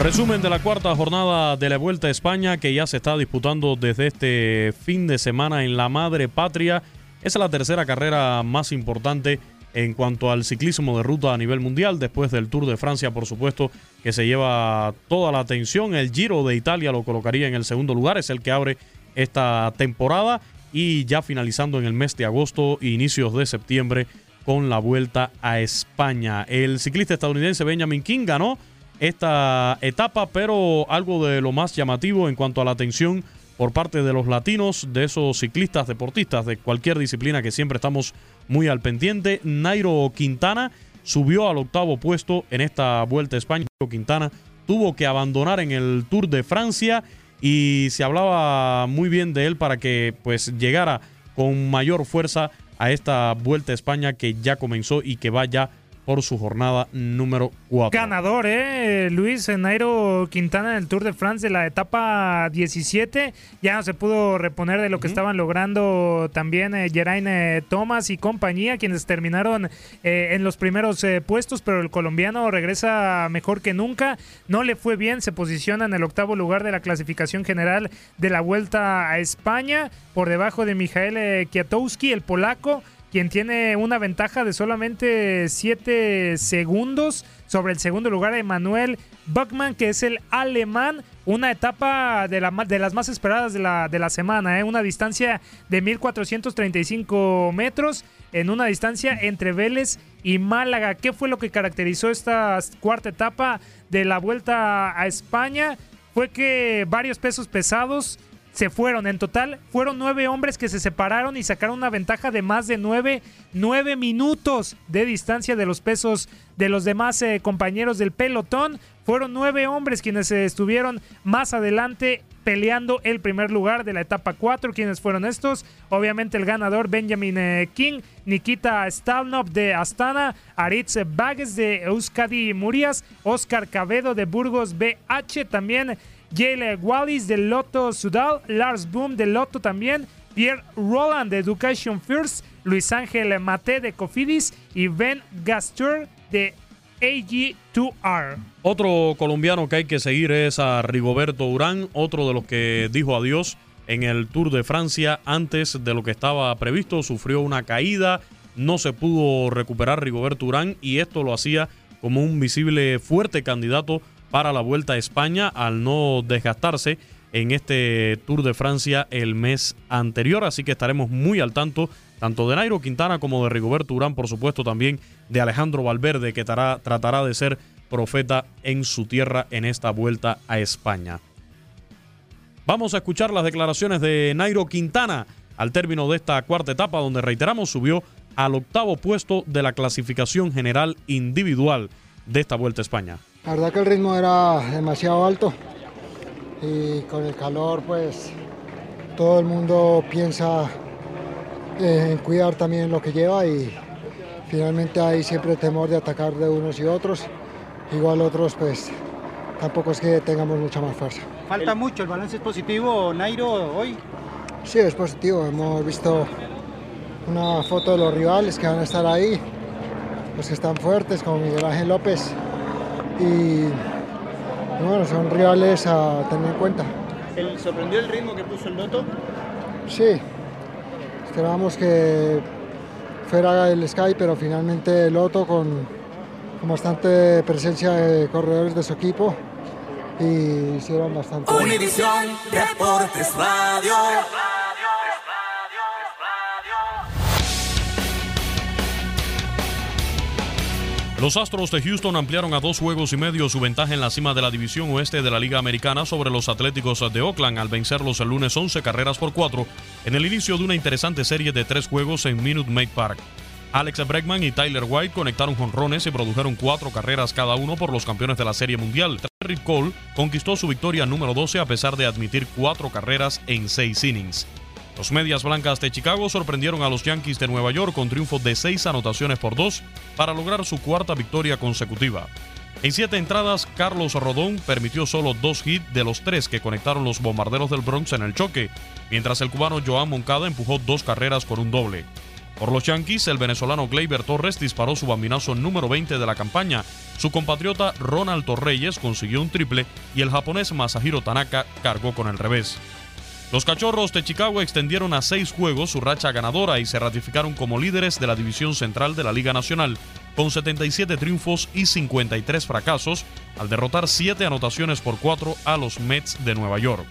Speaker 6: Resumen de la cuarta jornada de la Vuelta a España que ya se está disputando desde este fin de semana en la madre patria. Es la tercera carrera más importante en cuanto al ciclismo de ruta a nivel mundial, después del Tour de Francia, por supuesto, que se lleva toda la atención. El Giro de Italia lo colocaría en el segundo lugar, es el que abre esta temporada y ya finalizando en el mes de agosto inicios de septiembre con la vuelta a España. El ciclista estadounidense Benjamin King ganó esta etapa, pero algo de lo más llamativo en cuanto a la atención por parte de los latinos, de esos ciclistas deportistas de cualquier disciplina que siempre estamos muy al pendiente. Nairo Quintana subió al octavo puesto en esta vuelta a España. Quintana tuvo que abandonar en el Tour de Francia y se hablaba muy bien de él para que pues llegara con mayor fuerza a esta Vuelta a España que ya comenzó y que va ya por su jornada número 4.
Speaker 7: Ganador, ¿eh? Luis Nairo Quintana en el Tour de France de la etapa 17. Ya no se pudo reponer de lo que estaban logrando también eh, Geraint Thomas y compañía, quienes terminaron eh, en los primeros eh, puestos, pero el colombiano regresa mejor que nunca. No le fue bien, se posiciona en el octavo lugar de la clasificación general de la Vuelta a España, por debajo de Mijael Kwiatkowski, el polaco quien tiene una ventaja de solamente 7 segundos sobre el segundo lugar de Manuel Buckman, que es el alemán. Una etapa de, de las más esperadas de la, de la semana, ¿eh? una distancia de 1435 metros en una distancia entre Vélez y Málaga. ¿Qué fue lo que caracterizó esta cuarta etapa de la vuelta a España? Fue que varios pesos pesados se fueron. En total, fueron nueve hombres que se separaron y sacaron una ventaja de más de nueve, nueve minutos de distancia de los pesos de los demás eh, compañeros del pelotón. Fueron nueve hombres quienes eh, estuvieron más adelante peleando el primer lugar de la etapa 4. ¿Quiénes fueron estos? Obviamente el ganador Benjamin eh, King, Nikita Stalnov de Astana, Aritz Bagues de Euskadi Murias, Oscar Cabedo de Burgos BH también. Yale Wallis del Lotto Sudal, Lars Boom del Lotto también, Pierre Roland de Education First, Luis Ángel Mate de Cofidis y Ben Gastur de AG2R.
Speaker 6: Otro colombiano que hay que seguir es a Rigoberto Urán, otro de los que dijo adiós en el Tour de Francia antes de lo que estaba previsto. Sufrió una caída, no se pudo recuperar Rigoberto Urán y esto lo hacía como un visible fuerte candidato para la Vuelta a España al no desgastarse en este Tour de Francia el mes anterior. Así que estaremos muy al tanto tanto de Nairo Quintana como de Rigoberto Urán, por supuesto también de Alejandro Valverde, que tratará de ser profeta en su tierra en esta Vuelta a España. Vamos a escuchar las declaraciones de Nairo Quintana al término de esta cuarta etapa, donde reiteramos subió al octavo puesto de la clasificación general individual de esta Vuelta a España.
Speaker 14: La verdad que el ritmo era demasiado alto y con el calor pues todo el mundo piensa en cuidar también lo que lleva y finalmente hay siempre temor de atacar de unos y otros. Igual otros pues tampoco es que tengamos mucha más fuerza.
Speaker 15: ¿Falta mucho? ¿El balance es positivo, Nairo, hoy?
Speaker 14: Sí, es positivo. Hemos visto una foto de los rivales que van a estar ahí, los que están fuertes, como Miguel Ángel López, y, bueno, son rivales a tener en cuenta.
Speaker 15: ¿El, ¿Sorprendió el ritmo que puso el Loto?
Speaker 14: Sí, esperábamos que fuera el Sky, pero finalmente el Loto con, con bastante presencia de corredores de su equipo y hicieron bastante.
Speaker 8: Univisión Deportes Radio.
Speaker 6: Los Astros de Houston ampliaron a dos juegos y medio su ventaja en la cima de la división oeste de la Liga Americana sobre los Atléticos de Oakland al vencerlos el lunes 11 carreras por 4 en el inicio de una interesante serie de tres juegos en Minute Maid Park. Alex Bregman y Tyler White conectaron jonrones y produjeron cuatro carreras cada uno por los campeones de la Serie Mundial. Terry Cole conquistó su victoria número 12 a pesar de admitir cuatro carreras en seis innings. Los Medias Blancas de Chicago sorprendieron a los Yankees de Nueva York con triunfo de seis anotaciones por dos para lograr su cuarta victoria consecutiva. En siete entradas, Carlos Rodón permitió solo dos hits de los tres que conectaron los bombarderos del Bronx en el choque, mientras el cubano Joan Moncada empujó dos carreras con un doble. Por los Yankees, el venezolano Gleyber Torres disparó su bambinazo número 20 de la campaña. Su compatriota Ronald Torreyes consiguió un triple y el japonés Masahiro Tanaka cargó con el revés. Los Cachorros de Chicago extendieron a seis juegos su racha ganadora y se ratificaron como líderes de la división central de la Liga Nacional, con 77 triunfos y 53 fracasos, al derrotar 7 anotaciones por 4 a los Mets de Nueva York.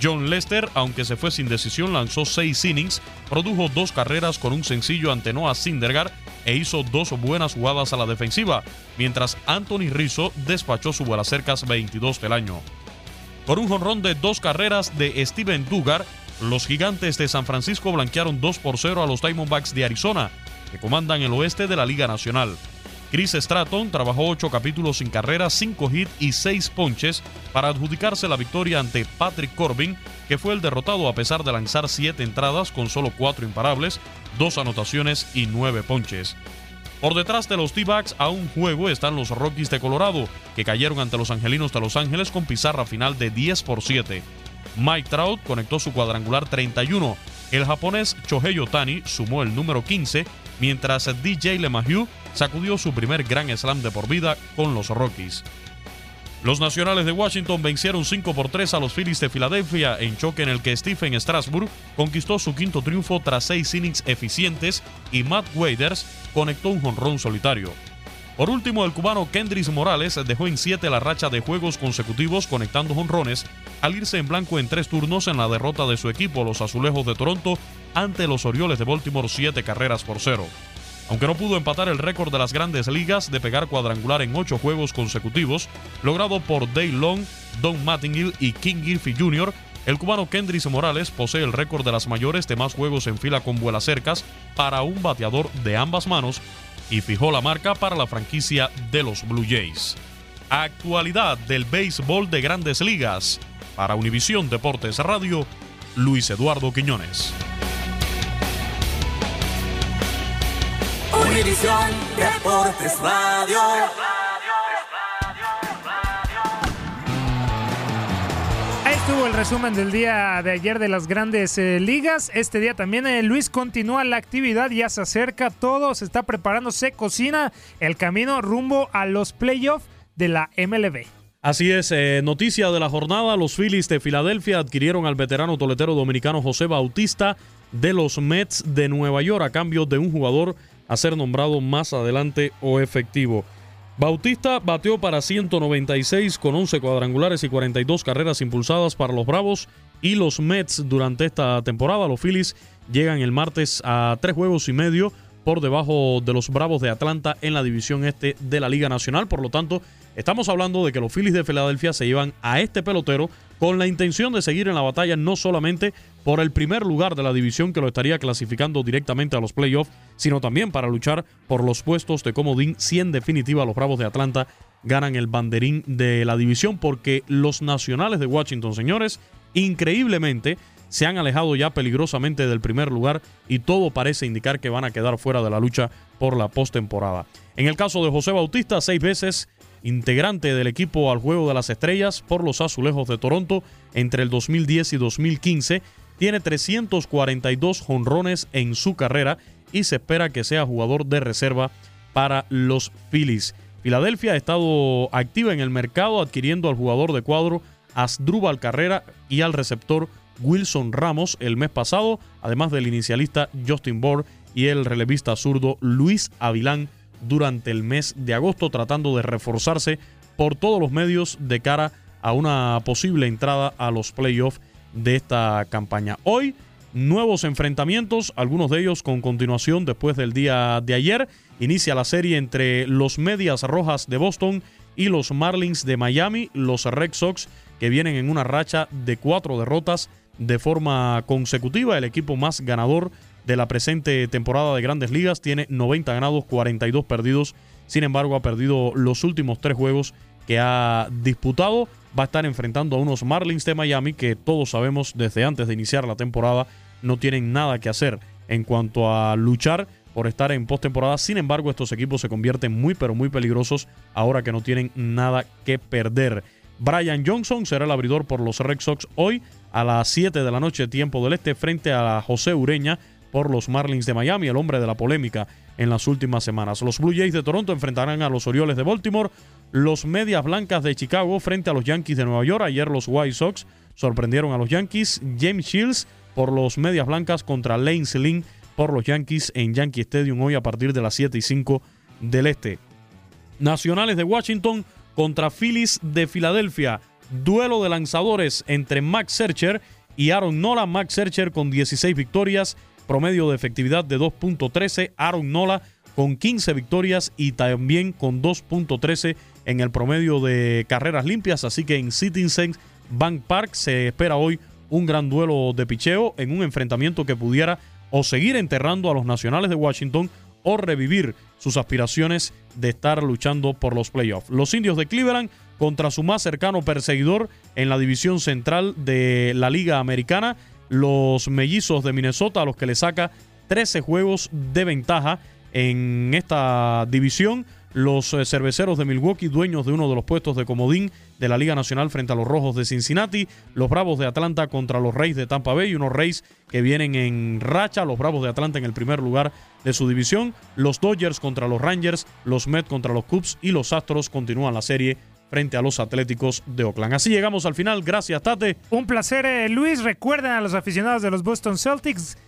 Speaker 6: John Lester, aunque se fue sin decisión, lanzó 6 innings, produjo dos carreras con un sencillo ante Noah Syndergaard e hizo dos buenas jugadas a la defensiva, mientras Anthony Rizzo despachó su cercas 22 del año. Por un jonrón de dos carreras de Steven Dugar, los gigantes de San Francisco blanquearon 2 por 0 a los Diamondbacks de Arizona, que comandan el oeste de la Liga Nacional. Chris Stratton trabajó ocho capítulos sin carrera, cinco hits y seis ponches para adjudicarse la victoria ante Patrick Corbin, que fue el derrotado a pesar de lanzar siete entradas con solo cuatro imparables, dos anotaciones y nueve ponches. Por detrás de los T-Backs a un juego están los Rockies de Colorado, que cayeron ante los Angelinos de Los Ángeles con pizarra final de 10 por 7. Mike Trout conectó su cuadrangular 31. El japonés Shohei Otani sumó el número 15, mientras DJ LeMahieu sacudió su primer Grand Slam de por vida con los Rockies. Los Nacionales de Washington vencieron 5 por 3 a los Phillies de Filadelfia en choque en el que Stephen Strasburg conquistó su quinto triunfo tras seis innings eficientes y Matt Waders conectó un jonrón solitario. Por último, el cubano Kendris Morales dejó en 7 la racha de juegos consecutivos conectando jonrones al irse en blanco en tres turnos en la derrota de su equipo, los Azulejos de Toronto, ante los Orioles de Baltimore 7 carreras por cero. Aunque no pudo empatar el récord de las grandes ligas de pegar cuadrangular en ocho juegos consecutivos, logrado por Dale Long, Don Mattingly y King Griffey Jr., el cubano Kendris Morales posee el récord de las mayores de más juegos en fila con vuelas cercas para un bateador de ambas manos y fijó la marca para la franquicia de los Blue Jays. Actualidad del béisbol de grandes ligas. Para Univisión Deportes Radio, Luis Eduardo Quiñones.
Speaker 8: Univisión Deportes Radio.
Speaker 7: Ahí estuvo el resumen del día de ayer de las grandes eh, ligas. Este día también eh, Luis continúa la actividad, ya se acerca todo, se está preparando, se cocina el camino rumbo a los playoffs de la MLB.
Speaker 6: Así es, eh, noticia de la jornada, los Phillies de Filadelfia adquirieron al veterano toletero dominicano José Bautista de los Mets de Nueva York a cambio de un jugador a ser nombrado más adelante o efectivo. Bautista bateó para 196 con 11 cuadrangulares y 42 carreras impulsadas para los Bravos y los Mets durante esta temporada. Los Phillies llegan el martes a tres juegos y medio por debajo de los Bravos de Atlanta en la división este de la Liga Nacional. Por lo tanto, estamos hablando de que los Phillies de Filadelfia se llevan a este pelotero con la intención de seguir en la batalla no solamente por el primer lugar de la división que lo estaría clasificando directamente a los playoffs, sino también para luchar por los puestos de comodín si en definitiva los Bravos de Atlanta ganan el banderín de la división porque los nacionales de Washington, señores, increíblemente se han alejado ya peligrosamente del primer lugar y todo parece indicar que van a quedar fuera de la lucha por la postemporada. En el caso de José Bautista, seis veces integrante del equipo al Juego de las Estrellas por los Azulejos de Toronto entre el 2010 y 2015, tiene 342 jonrones en su carrera y se espera que sea jugador de reserva para los Phillies. Filadelfia ha estado activa en el mercado adquiriendo al jugador de cuadro Asdrúbal Carrera y al receptor Wilson Ramos el mes pasado, además del inicialista Justin Bohr y el relevista zurdo Luis Avilán durante el mes de agosto, tratando de reforzarse por todos los medios de cara a una posible entrada a los playoffs de esta campaña. Hoy, nuevos enfrentamientos, algunos de ellos con continuación después del día de ayer. Inicia la serie entre los Medias Rojas de Boston y los Marlins de Miami, los Red Sox que vienen en una racha de cuatro derrotas de forma consecutiva. El equipo más ganador de la presente temporada de grandes ligas tiene 90 ganados, 42 perdidos. Sin embargo, ha perdido los últimos tres juegos que ha disputado. Va a estar enfrentando a unos Marlins de Miami que todos sabemos desde antes de iniciar la temporada no tienen nada que hacer en cuanto a luchar por estar en postemporada. Sin embargo, estos equipos se convierten muy pero muy peligrosos ahora que no tienen nada que perder. Brian Johnson será el abridor por los Red Sox hoy a las 7 de la noche tiempo del este frente a José Ureña por los Marlins de Miami, el hombre de la polémica en las últimas semanas. Los Blue Jays de Toronto enfrentarán a los Orioles de Baltimore, los Medias Blancas de Chicago frente a los Yankees de Nueva York. Ayer los White Sox sorprendieron a los Yankees. James Shields por los Medias Blancas contra Lane Lynn por los Yankees en Yankee Stadium hoy a partir de las 7 y 5 del este. Nacionales de Washington contra Phillies de Filadelfia. Duelo de lanzadores entre Max Searcher y Aaron Nola. Max Searcher con 16 victorias, promedio de efectividad de 2.13. Aaron Nola con 15 victorias y también con 2.13 en el promedio de carreras limpias. Así que en Citizens Bank Park se espera hoy un gran duelo de picheo en un enfrentamiento que pudiera o seguir enterrando a los nacionales de Washington o revivir sus aspiraciones de estar luchando por los playoffs. Los indios de Cleveland contra su más cercano perseguidor en la división central de la Liga Americana, los mellizos de Minnesota, a los que le saca 13 juegos de ventaja en esta división. Los eh, cerveceros de Milwaukee, dueños de uno de los puestos de comodín de la Liga Nacional frente a los Rojos de Cincinnati, los Bravos de Atlanta contra los Reyes de Tampa Bay, unos Reyes que vienen en racha, los Bravos de Atlanta en el primer lugar de su división, los Dodgers contra los Rangers, los Mets contra los Cubs y los Astros continúan la serie frente a los Atléticos de Oakland. Así llegamos al final. Gracias, Tate.
Speaker 7: Un placer, eh, Luis. Recuerden a los aficionados de los Boston Celtics,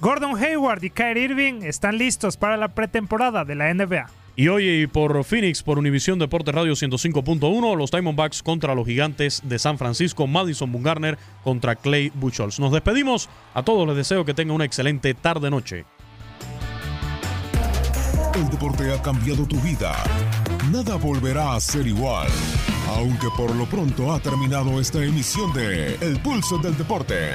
Speaker 7: Gordon Hayward y Kyrie Irving están listos para la pretemporada de la NBA.
Speaker 6: Y hoy por Phoenix, por Univisión Deporte Radio 105.1, los Diamondbacks contra los Gigantes de San Francisco, Madison Bumgarner contra Clay Buchholz. Nos despedimos. A todos les deseo que tengan una excelente tarde-noche.
Speaker 2: El deporte ha cambiado tu vida. Nada volverá a ser igual. Aunque por lo pronto ha terminado esta emisión de El Pulso del Deporte